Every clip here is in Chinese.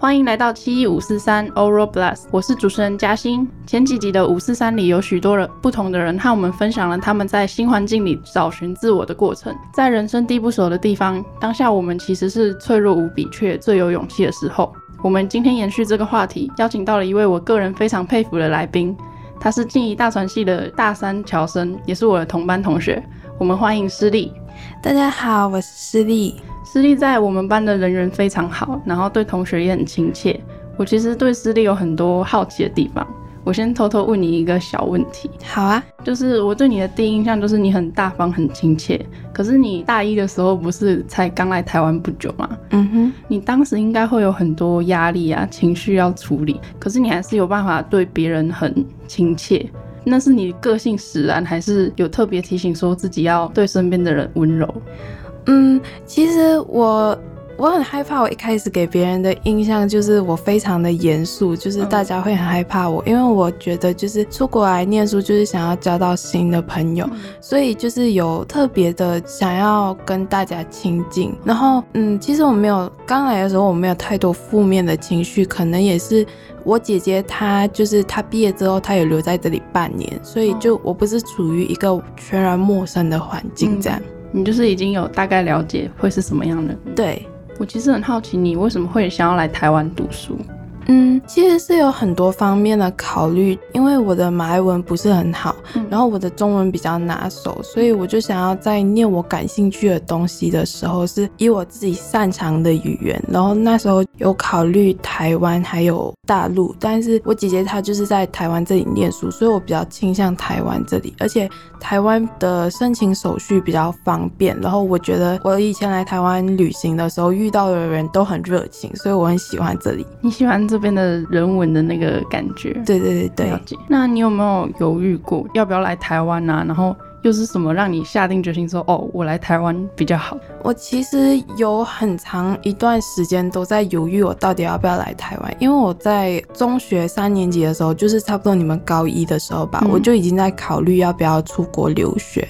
欢迎来到七一五四三 Oral Blast，我是主持人嘉欣。前几集的五四三里有许多人不同的人和我们分享了他们在新环境里找寻自我的过程。在人生地不熟的地方，当下我们其实是脆弱无比，却最有勇气的时候。我们今天延续这个话题，邀请到了一位我个人非常佩服的来宾，他是静宜大传系的大三侨生，也是我的同班同学。我们欢迎施丽。大家好，我是施丽。私立在我们班的人缘非常好，然后对同学也很亲切。我其实对私立有很多好奇的地方。我先偷偷问你一个小问题。好啊，就是我对你的第一印象就是你很大方、很亲切。可是你大一的时候不是才刚来台湾不久吗？嗯哼，你当时应该会有很多压力啊、情绪要处理。可是你还是有办法对别人很亲切。那是你个性使然，还是有特别提醒说自己要对身边的人温柔？嗯，其实我我很害怕，我一开始给别人的印象就是我非常的严肃，就是大家会很害怕我，因为我觉得就是出国来念书就是想要交到新的朋友，所以就是有特别的想要跟大家亲近。然后，嗯，其实我没有刚来的时候我没有太多负面的情绪，可能也是我姐姐她就是她毕业之后她也留在这里半年，所以就我不是处于一个全然陌生的环境这样。你就是已经有大概了解会是什么样的？对我其实很好奇，你为什么会想要来台湾读书？嗯，其实是有很多方面的考虑，因为我的马来文不是很好，然后我的中文比较拿手，所以我就想要在念我感兴趣的东西的时候，是以我自己擅长的语言。然后那时候有考虑台湾还有大陆，但是我姐姐她就是在台湾这里念书，所以我比较倾向台湾这里，而且台湾的申请手续比较方便。然后我觉得我以前来台湾旅行的时候遇到的人都很热情，所以我很喜欢这里。你喜欢这？这边的人文的那个感觉，对对对对。那你有没有犹豫过要不要来台湾啊？然后又是什么让你下定决心说哦，我来台湾比较好？我其实有很长一段时间都在犹豫，我到底要不要来台湾？因为我在中学三年级的时候，就是差不多你们高一的时候吧，我就已经在考虑要不要出国留学。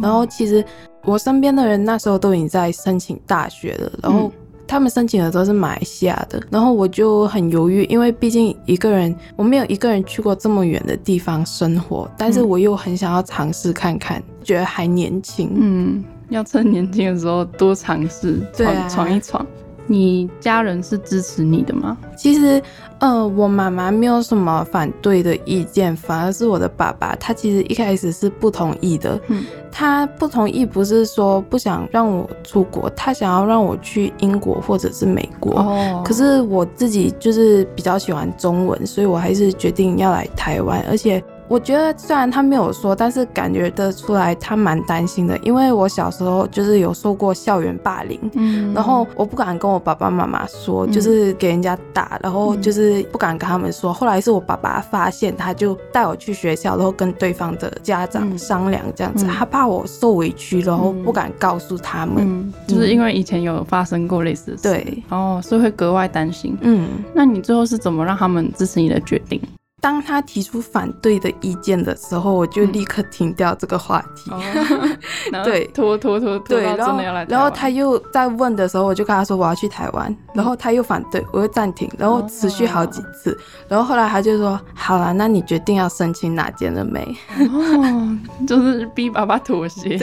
然后其实我身边的人那时候都已经在申请大学了，然后。他们申请的都是马来西亚的，然后我就很犹豫，因为毕竟一个人我没有一个人去过这么远的地方生活，但是我又很想要尝试看看，觉得还年轻，嗯，要趁年轻的时候多尝试，闯闯一闯。你家人是支持你的吗？其实，呃，我妈妈没有什么反对的意见，反而是我的爸爸，他其实一开始是不同意的。嗯，他不同意不是说不想让我出国，他想要让我去英国或者是美国。哦，可是我自己就是比较喜欢中文，所以我还是决定要来台湾，而且。我觉得虽然他没有说，但是感觉得出来他蛮担心的，因为我小时候就是有受过校园霸凌，嗯，然后我不敢跟我爸爸妈妈说，就是给人家打，然后就是不敢跟他们说。后来是我爸爸发现，他就带我去学校，然后跟对方的家长商量这样子，他怕我受委屈，然后不敢告诉他们，就是因为以前有发生过类似的事，对，哦，所以会格外担心。嗯，那你最后是怎么让他们支持你的决定？当他提出反对的意见的时候，我就立刻停掉这个话题。对，拖拖拖拖，对，然后然后他又在问的时候，我就跟他说我要去台湾，然后他又反对，我又暂停，然后持续好几次，然后后来他就说好了，那你决定要申请哪间了没？哦，就是逼爸爸妥协。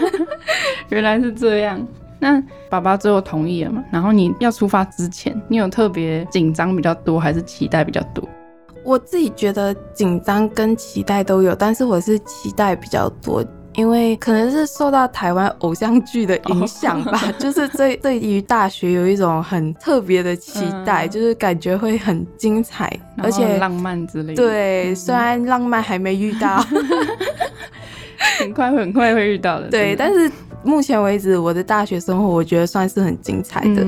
原来是这样，那爸爸最后同意了嘛？然后你要出发之前，你有特别紧张比较多，还是期待比较多？我自己觉得紧张跟期待都有，但是我是期待比较多，因为可能是受到台湾偶像剧的影响吧，就是对对于大学有一种很特别的期待，就是感觉会很精彩，而且浪漫之类的。对，虽然浪漫还没遇到，很快很快会遇到的。对，但是目前为止我的大学生活，我觉得算是很精彩的。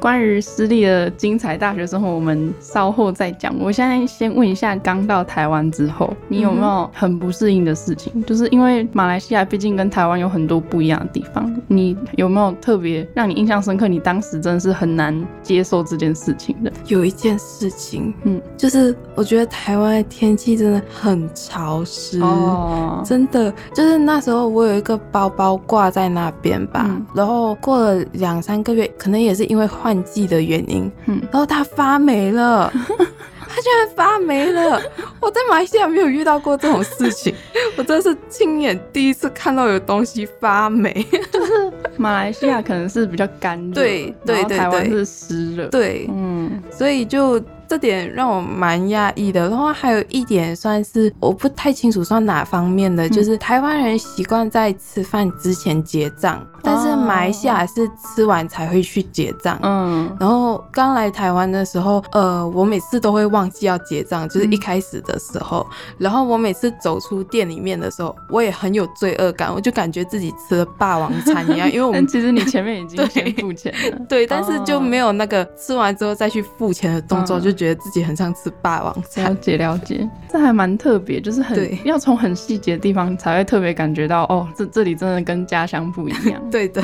关于私立的精彩大学生活，我们稍后再讲。我现在先问一下，刚到台湾之后，你有没有很不适应的事情？就是因为马来西亚毕竟跟台湾有很多不一样的地方，你有没有特别让你印象深刻？你当时真的是很难接受这件事情的。有一件事情，嗯，就是我觉得台湾的天气真的很潮湿，哦，真的，就是那时候我有一个包包挂在那边吧，然后过了两三个月，可能也是因为换。换季的原因，嗯，然后它发霉了。它居然发霉了！我在马来西亚没有遇到过这种事情，我真是亲眼第一次看到有东西发霉。就是马来西亚可能是比较干热，对对对，台湾是湿热，对，嗯，所以就。这点让我蛮讶异的，然后还有一点算是我不太清楚算哪方面的，就是台湾人习惯在吃饭之前结账，但是马来西亚是吃完才会去结账。嗯，然后刚来台湾的时候，呃，我每次都会忘记要结账，就是一开始的时候，然后我每次走出店里面的时候，我也很有罪恶感，我就感觉自己吃了霸王餐一样，因为我们其实你前面已经 先付钱了，对，但是就没有那个吃完之后再去付钱的动作，就。觉得自己很像吃霸王餐，了解了解，这还蛮特别，就是很要从很细节的地方才会特别感觉到，哦，这这里真的跟家乡不一样。对的，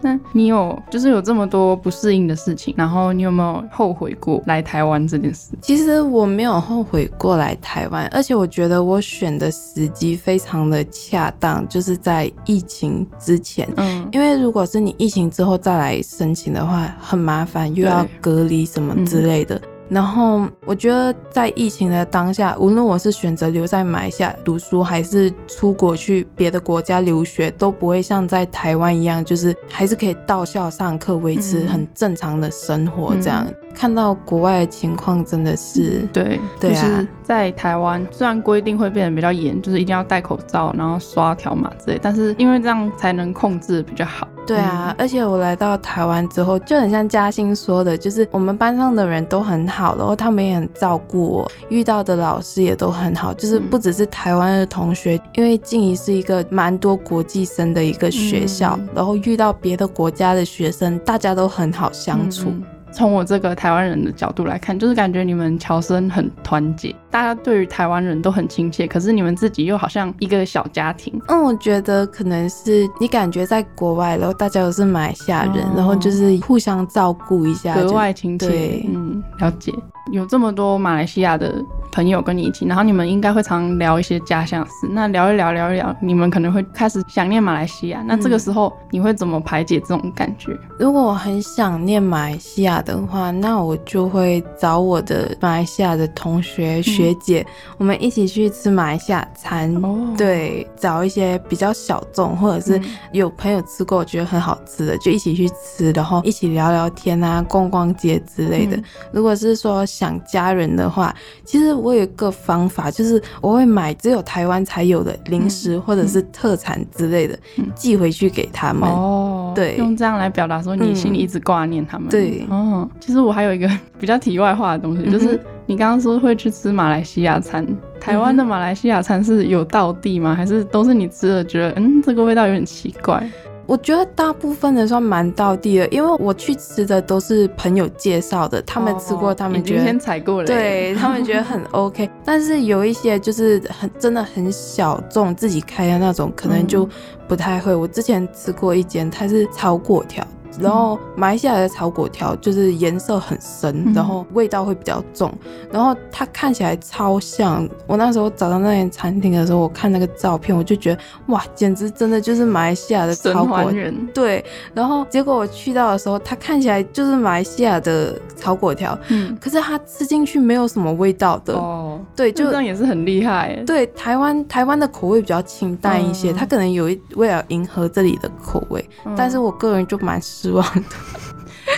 那你有就是有这么多不适应的事情，然后你有没有后悔过来台湾这件事？其实我没有后悔过来台湾，而且我觉得我选的时机非常的恰当，就是在疫情之前。嗯，因为如果是你疫情之后再来申请的话，很麻烦，又要隔离什么之类的。然后我觉得，在疫情的当下，无论我是选择留在马来西亚读书，还是出国去别的国家留学，都不会像在台湾一样，就是还是可以到校上课，维持很正常的生活这样。看到国外的情况，真的是对，就是在台湾，虽然规定会变得比较严，就是一定要戴口罩，然后刷条码之类，但是因为这样才能控制比较好。对啊，而且我来到台湾之后，就很像嘉欣说的，就是我们班上的人都很好，然后他们也很照顾我，遇到的老师也都很好，就是不只是台湾的同学，因为静怡是一个蛮多国际生的一个学校，然后遇到别的国家的学生，大家都很好相处。从我这个台湾人的角度来看，就是感觉你们侨生很团结，大家对于台湾人都很亲切。可是你们自己又好像一个小家庭。嗯，我觉得可能是你感觉在国外，然后大家都是马来西亚人，然后就是互相照顾一下，格外亲切。嗯，了解。有这么多马来西亚的朋友跟你一起，然后你们应该会常聊一些家乡事。那聊一聊，聊一聊，你们可能会开始想念马来西亚。那这个时候你会怎么排解这种感觉？如果我很想念马来西亚的话，那我就会找我的马来西亚的同学学姐，我们一起去吃马来西亚餐。对，找一些比较小众或者是有朋友吃过觉得很好吃的，就一起去吃，然后一起聊聊天啊，逛逛街之类的。如果是说，想家人的话，其实我有一个方法，就是我会买只有台湾才有的零食或者是特产之类的，寄回去给他们。哦，对，用这样来表达说你心里一直挂念他们。对，哦，其实我还有一个 比较题外话的东西，就是你刚刚说会去吃马来西亚餐，台湾的马来西亚餐是有道地吗？还是都是你吃了觉得嗯这个味道有点奇怪？我觉得大部分的算蛮到地的，因为我去吃的都是朋友介绍的，他们吃过，他们觉得先踩过了，对他们觉得很 OK。但是有一些就是很真的很小众，自己开的那种，可能就不太会。我之前吃过一间，它是炒粿条。然后马来西亚的炒粿条就是颜色很深，然后味道会比较重，然后它看起来超像。我那时候找到那间餐厅的时候，我看那个照片，我就觉得哇，简直真的就是马来西亚的炒粿。对，然后结果我去到的时候，它看起来就是马来西亚的炒粿条，嗯，可是它吃进去没有什么味道的。哦，对，就这样也是很厉害。对，台湾台湾的口味比较清淡一些，它可能有一为了迎合这里的口味，但是我个人就蛮。失望的，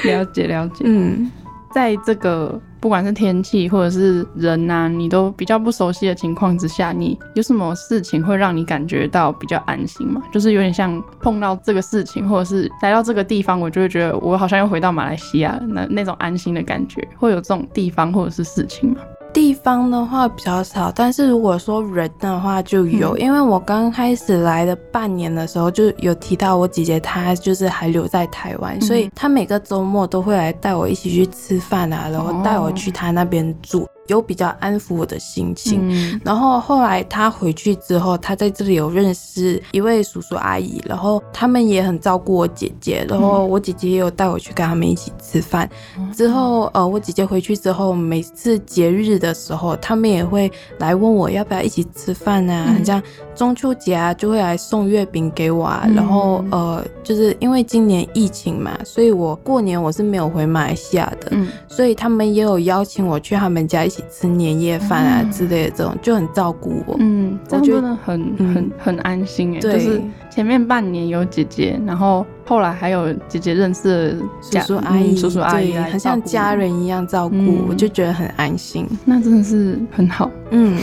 了解了解。嗯，在这个不管是天气或者是人呐，你都比较不熟悉的情况之下，你有什么事情会让你感觉到比较安心吗？就是有点像碰到这个事情，或者是来到这个地方，我就会觉得我好像又回到马来西亚那那种安心的感觉，会有这种地方或者是事情吗？地方的话比较少，但是如果说人的话就有，因为我刚开始来的半年的时候就有提到我姐姐她就是还留在台湾，所以她每个周末都会来带我一起去吃饭啊，然后带我去她那边住。有比较安抚我的心情。然后后来他回去之后，他在这里有认识一位叔叔阿姨，然后他们也很照顾我姐姐，然后我姐姐也有带我去跟他们一起吃饭。之后呃，我姐姐回去之后，每次节日的时候，他们也会来问我要不要一起吃饭啊，很像中秋节啊，就会来送月饼给我啊。然后呃，就是因为今年疫情嘛，所以我过年我是没有回马来西亚的，所以他们也有邀请我去他们家一起吃年夜饭啊之类的，这种就很照顾我。嗯，我觉得很很很安心哎，就是前面半年有姐姐，然后后来还有姐姐认识叔叔阿姨，叔叔阿姨很像家人一样照顾，我就觉得很安心。那真的是很好，嗯，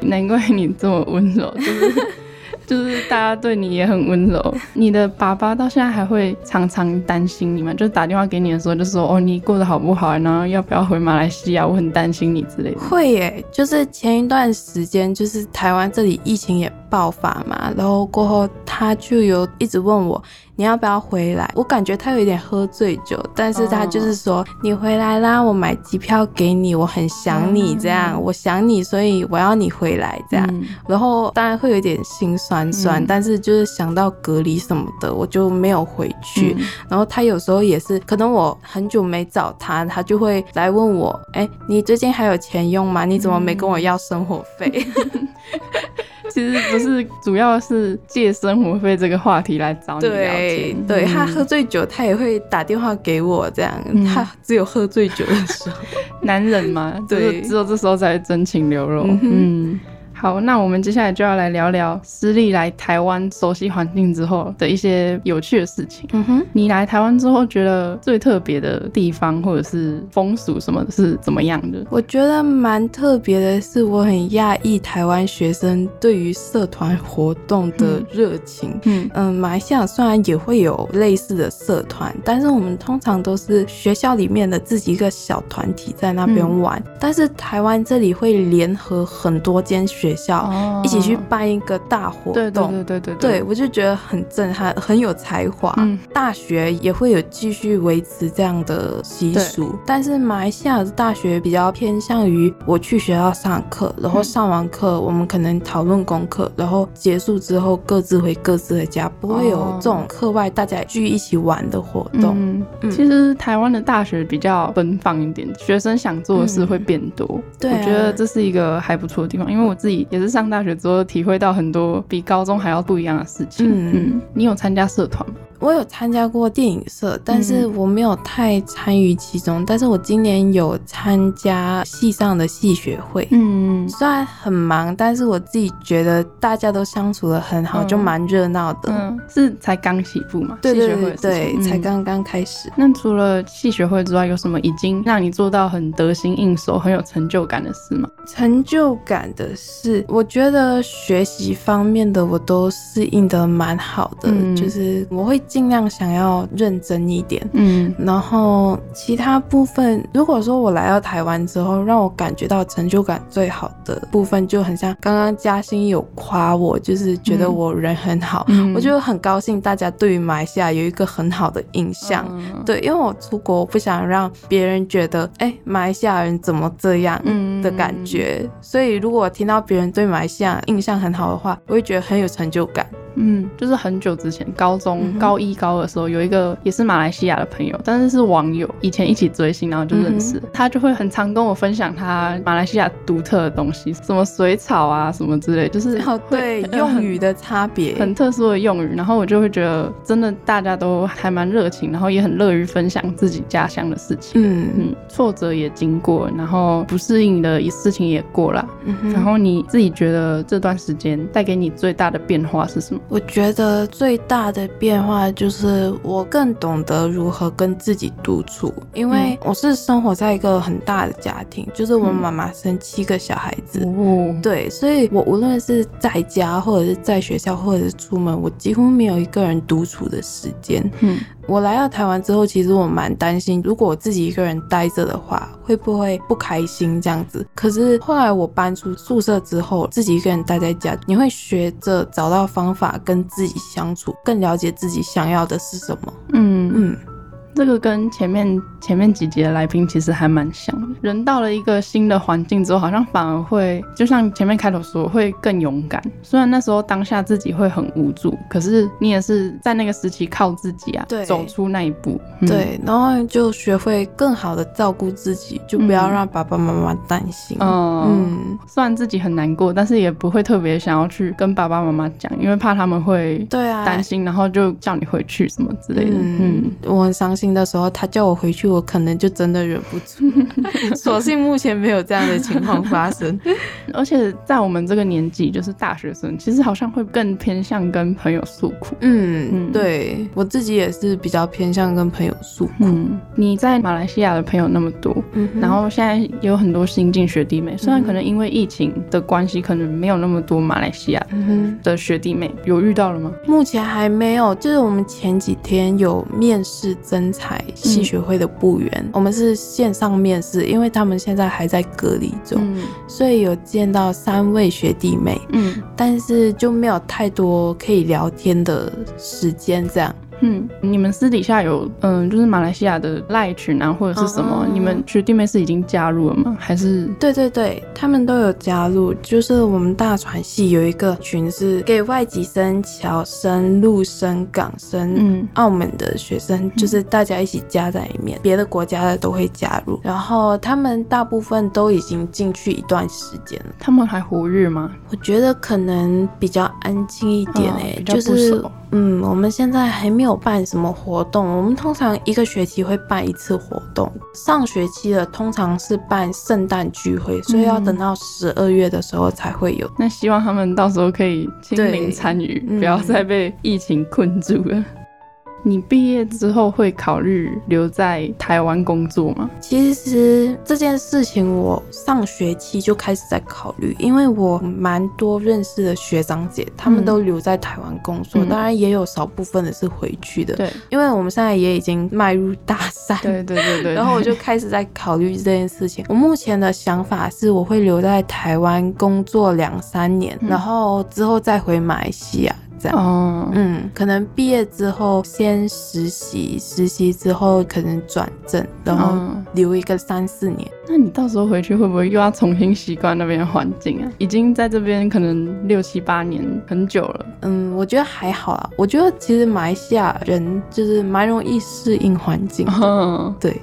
难怪你这么温柔，就是。就是大家对你也很温柔，你的爸爸到现在还会常常担心你吗？就是打电话给你的时候，就说哦，你过得好不好？然后要不要回马来西亚？我很担心你之类的。会耶，就是前一段时间，就是台湾这里疫情也爆发嘛，然后过后他就有一直问我。你要不要回来？我感觉他有一点喝醉酒，但是他就是说你回来啦，我买机票给你，我很想你这样，我想你，所以我要你回来这样。然后当然会有点心酸酸，但是就是想到隔离什么的，我就没有回去。然后他有时候也是，可能我很久没找他，他就会来问我，哎，你最近还有钱用吗？你怎么没跟我要生活费？其实不是，主要是借生活费这个话题来找你聊天。对他喝醉酒，他也会打电话给我，这样。他只有喝醉酒的时候，男人嘛，对，只有这时候才真情流露。嗯。好，那我们接下来就要来聊聊私立来台湾熟悉环境之后的一些有趣的事情。嗯哼，你来台湾之后觉得最特别的地方或者是风俗什么的是怎么样的？我觉得蛮特别的是，我很讶异台湾学生对于社团活动的热情。嗯嗯，马来西亚虽然也会有类似的社团，但是我们通常都是学校里面的自己一个小团体在那边玩，但是台湾这里会联合很多间学。学校一起去办一个大活动，对对对对对，我就觉得很震撼，很有才华。大学也会有继续维持这样的习俗，但是马来西亚的大学比较偏向于我去学校上课，然后上完课我们可能讨论功课，然后结束之后各自回各自的家，不会有这种课外大家聚一起玩的活动。嗯，其实台湾的大学比较奔放一点，学生想做的事会变多。对，我觉得这是一个还不错的地方，因为我自己。也是上大学之后体会到很多比高中还要不一样的事情。嗯，你有参加社团吗？我有参加过电影社，但是我没有太参与其中。但是我今年有参加系上的戏学会，嗯，虽然很忙，但是我自己觉得大家都相处的很好，就蛮热闹的。嗯，是才刚起步嘛？对对对对，才刚刚开始。那除了戏学会之外，有什么已经让你做到很得心应手、很有成就感的事吗？成就感的事，我觉得学习方面的我都适应的蛮好的，就是我会。尽量想要认真一点，嗯，然后其他部分，如果说我来到台湾之后，让我感觉到成就感最好的部分，就很像刚刚嘉欣有夸我，就是觉得我人很好，我就很高兴，大家对于马来西亚有一个很好的印象，对，因为我出国，我不想让别人觉得，哎，马来西亚人怎么这样的感觉，所以如果听到别人对马来西亚印象很好的话，我会觉得很有成就感。嗯，就是很久之前，高中高一高二的时候，有一个也是马来西亚的朋友，但是是网友，以前一起追星，然后就认识。他就会很常跟我分享他马来西亚独特的东西，什么水草啊，什么之类，就是对用语的差别，很特殊的用语。然后我就会觉得，真的大家都还蛮热情，然后也很乐于分享自己家乡的事情。嗯嗯，挫折也经过，然后不适应的事情也过了。然后你自己觉得这段时间带给你最大的变化是什么？我觉得最大的变化就是我更懂得如何跟自己独处，因为我是生活在一个很大的家庭，就是我妈妈生七个小孩子，对，所以我无论是在家或者是在学校或者是出门，我几乎没有一个人独处的时间。嗯。我来到台湾之后，其实我蛮担心，如果我自己一个人待着的话，会不会不开心这样子？可是后来我搬出宿舍之后，自己一个人待在家，你会学着找到方法跟自己相处，更了解自己想要的是什么。嗯嗯。这个跟前面前面几集的来宾其实还蛮像的。人到了一个新的环境之后，好像反而会，就像前面开头说，会更勇敢。虽然那时候当下自己会很无助，可是你也是在那个时期靠自己啊，走出那一步。对，然后就学会更好的照顾自己，就不要让爸爸妈妈担心。嗯，虽然自己很难过，但是也不会特别想要去跟爸爸妈妈讲，因为怕他们会对啊担心，然后就叫你回去什么之类的。嗯，我很伤心的时候，他叫我回去，我可能就真的忍不住。所幸目前没有这样的情况发生。而且在我们这个年纪，就是大学生，其实好像会更偏向跟朋友诉苦。嗯，对我自己也是比较偏向跟朋友诉苦。嗯，你在马来西亚的朋友那么多，然后现在有很多新进学弟妹，虽然可能因为疫情的关系，可能没有那么多马来西亚的学弟妹，有遇到了吗？目前还没有，就是我们前几天有面试增才戏学会的部员，我们是线上面试，因为他们现在还在隔离中，所以有见到三位学弟妹，嗯，但是就没有太多可以聊天的时间，这样。嗯，你们私底下有嗯，就是马来西亚的赖群啊，或者是什么？你们学弟妹是已经加入了吗？还是？对对对，他们都有加入。就是我们大传系有一个群是给外籍生、侨生、陆生、港生、嗯，澳门的学生，就是大家一起加在里面，别的国家的都会加入。然后他们大部分都已经进去一段时间了。他们还活跃吗？我觉得可能比较安静一点诶，就是。嗯，我们现在还没有办什么活动。我们通常一个学期会办一次活动。上学期的通常是办圣诞聚会，所以要等到十二月的时候才会有。那希望他们到时候可以亲临参与，不要再被疫情困住了。你毕业之后会考虑留在台湾工作吗？其实这件事情我上学期就开始在考虑，因为我蛮多认识的学长姐，他们都留在台湾工作，当然也有少部分的是回去的。对，因为我们现在也已经迈入大三。对对对对。然后我就开始在考虑这件事情。我目前的想法是，我会留在台湾工作两三年，然后之后再回马来西亚。哦，嗯，可能毕业之后先实习，实习之后可能转正，然后留一个三四年。那你到时候回去会不会又要重新习惯那边的环境啊？已经在这边可能六七八年，很久了。嗯，我觉得还好啊。我觉得其实马来西亚人就是蛮容易适应环境。嗯对，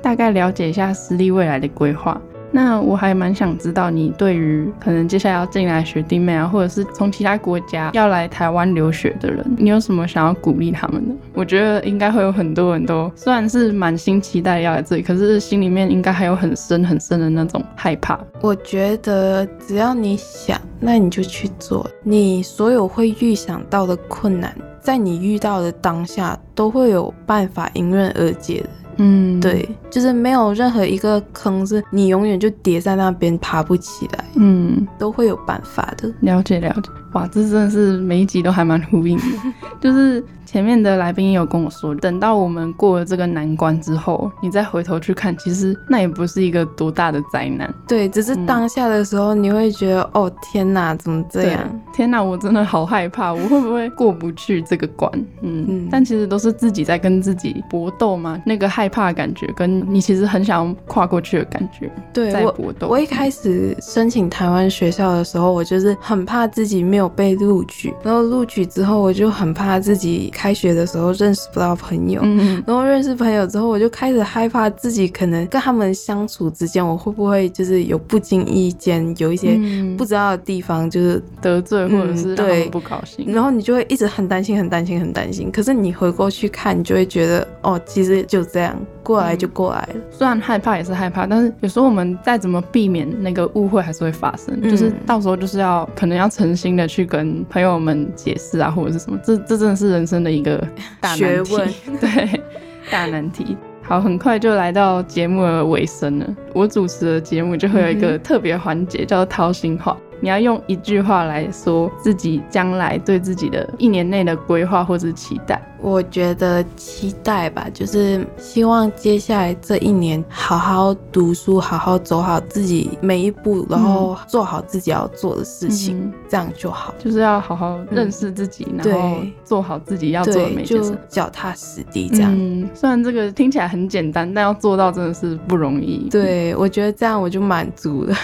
大概了解一下私立未来的规划。那我还蛮想知道，你对于可能接下来要进来学弟妹啊，或者是从其他国家要来台湾留学的人，你有什么想要鼓励他们的？我觉得应该会有很多人都虽然是满心期待要来这里，可是心里面应该还有很深很深的那种害怕。我觉得只要你想，那你就去做。你所有会预想到的困难，在你遇到的当下，都会有办法迎刃而解的。嗯，对，就是没有任何一个坑是你永远就跌在那边爬不起来，嗯，都会有办法的。了解了解，哇，这真的是每一集都还蛮呼应的，就是。前面的来宾也有跟我说，等到我们过了这个难关之后，你再回头去看，其实那也不是一个多大的灾难。对，只是当下的时候，你会觉得，哦天哪，怎么这样？天哪，我真的好害怕，我会不会过不去这个关？嗯，嗯但其实都是自己在跟自己搏斗嘛。那个害怕的感觉，跟你其实很想跨过去的感觉，对，在搏斗。我一开始申请台湾学校的时候，我就是很怕自己没有被录取，然后录取之后，我就很怕自己。开学的时候认识不到朋友，然后认识朋友之后，我就开始害怕自己可能跟他们相处之间，我会不会就是有不经意间有一些不知道的地方，就是得罪或者是对不高兴，然后你就会一直很担心、很担心、很担心。可是你回过去看，你就会觉得哦，其实就这样过来就过来了。虽然害怕也是害怕，但是有时候我们再怎么避免那个误会，还是会发生。就是到时候就是要可能要诚心的去跟朋友们解释啊，或者是什么。这这真的是人生的。一个大难题，对大难题。好，很快就来到节目的尾声了。我主持的节目就会有一个特别环节，叫做掏心话。你要用一句话来说自己将来对自己的一年内的规划或者期待。我觉得期待吧，就是希望接下来这一年好好读书，好好走好自己每一步，然后做好自己要做的事情，这样就好。就是要好好认识自己，然后做好自己要做的每件事，脚踏实地这样。嗯，虽然这个听起来很简单，但要做到真的是不容易。对，我觉得这样我就满足了。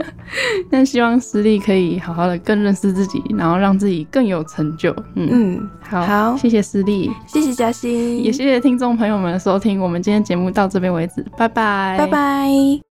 但希望实力可以好好的更认识自己，然后让自己更有成就。嗯，好，好，谢谢思力。谢谢嘉欣，也谢谢听众朋友们的收听。我们今天节目到这边为止，拜拜，拜拜。